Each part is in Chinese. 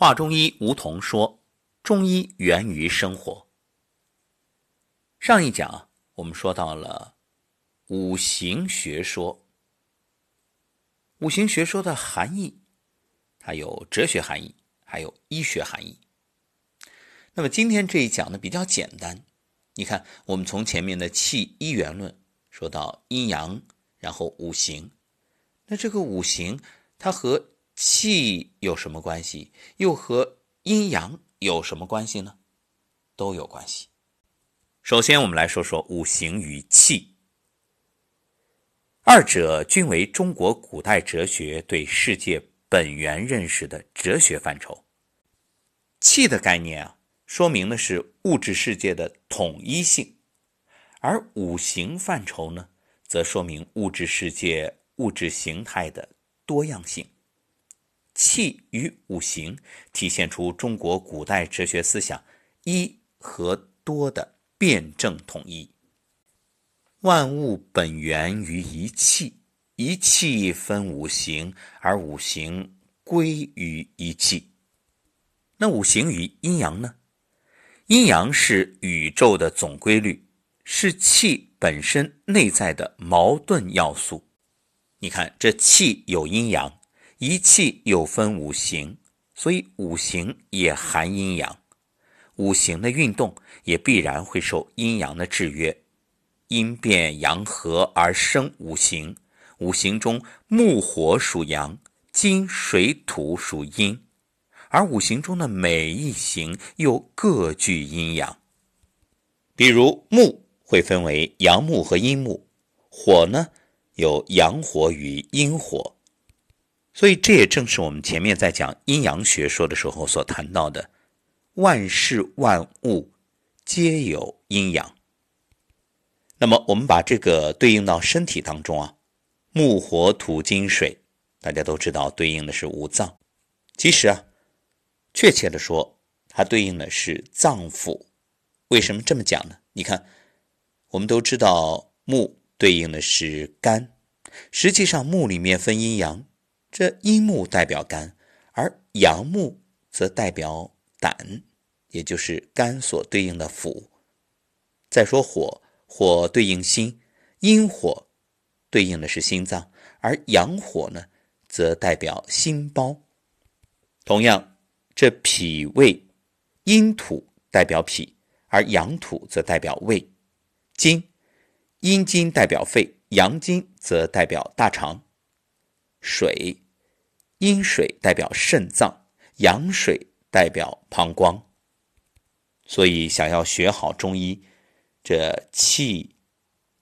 华中医吴桐说：“中医源于生活。”上一讲我们说到了五行学说，五行学说的含义，它有哲学含义，还有医学含义。那么今天这一讲呢比较简单，你看，我们从前面的气一元论说到阴阳，然后五行，那这个五行它和气有什么关系？又和阴阳有什么关系呢？都有关系。首先，我们来说说五行与气，二者均为中国古代哲学对世界本源认识的哲学范畴。气的概念啊，说明的是物质世界的统一性；而五行范畴呢，则说明物质世界物质形态的多样性。气与五行体现出中国古代哲学思想一和多的辩证统一。万物本源于一气，一气分五行，而五行归于一气。那五行与阴阳呢？阴阳是宇宙的总规律，是气本身内在的矛盾要素。你看，这气有阴阳。一气又分五行，所以五行也含阴阳。五行的运动也必然会受阴阳的制约，阴变阳合而生五行。五行中木火属阳，金水土属阴，而五行中的每一行又各具阴阳。比如木会分为阳木和阴木，火呢有阳火与阴火。所以，这也正是我们前面在讲阴阳学说的时候所谈到的，万事万物皆有阴阳。那么，我们把这个对应到身体当中啊，木、火、土、金、水，大家都知道对应的是五脏。其实啊，确切的说，它对应的是脏腑。为什么这么讲呢？你看，我们都知道木对应的是肝，实际上木里面分阴阳。这阴木代表肝，而阳木则代表胆，也就是肝所对应的腑。再说火，火对应心，阴火对应的是心脏，而阳火呢，则代表心包。同样，这脾胃，阴土代表脾，而阳土则代表胃。金，阴金代表肺，阳金则代表大肠。水，阴水代表肾脏，阳水代表膀胱。所以，想要学好中医，这气、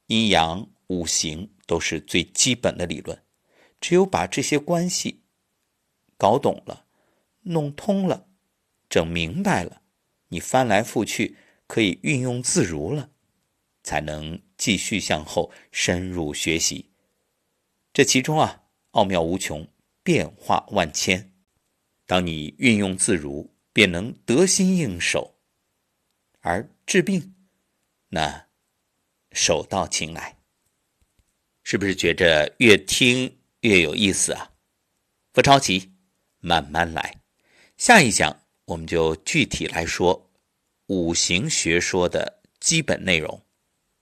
阴阳、五行都是最基本的理论。只有把这些关系搞懂了、弄通了、整明白了，你翻来覆去可以运用自如了，才能继续向后深入学习。这其中啊。奥妙无穷，变化万千。当你运用自如，便能得心应手，而治病，那手到擒来。是不是觉着越听越有意思啊？不着急，慢慢来。下一讲我们就具体来说五行学说的基本内容。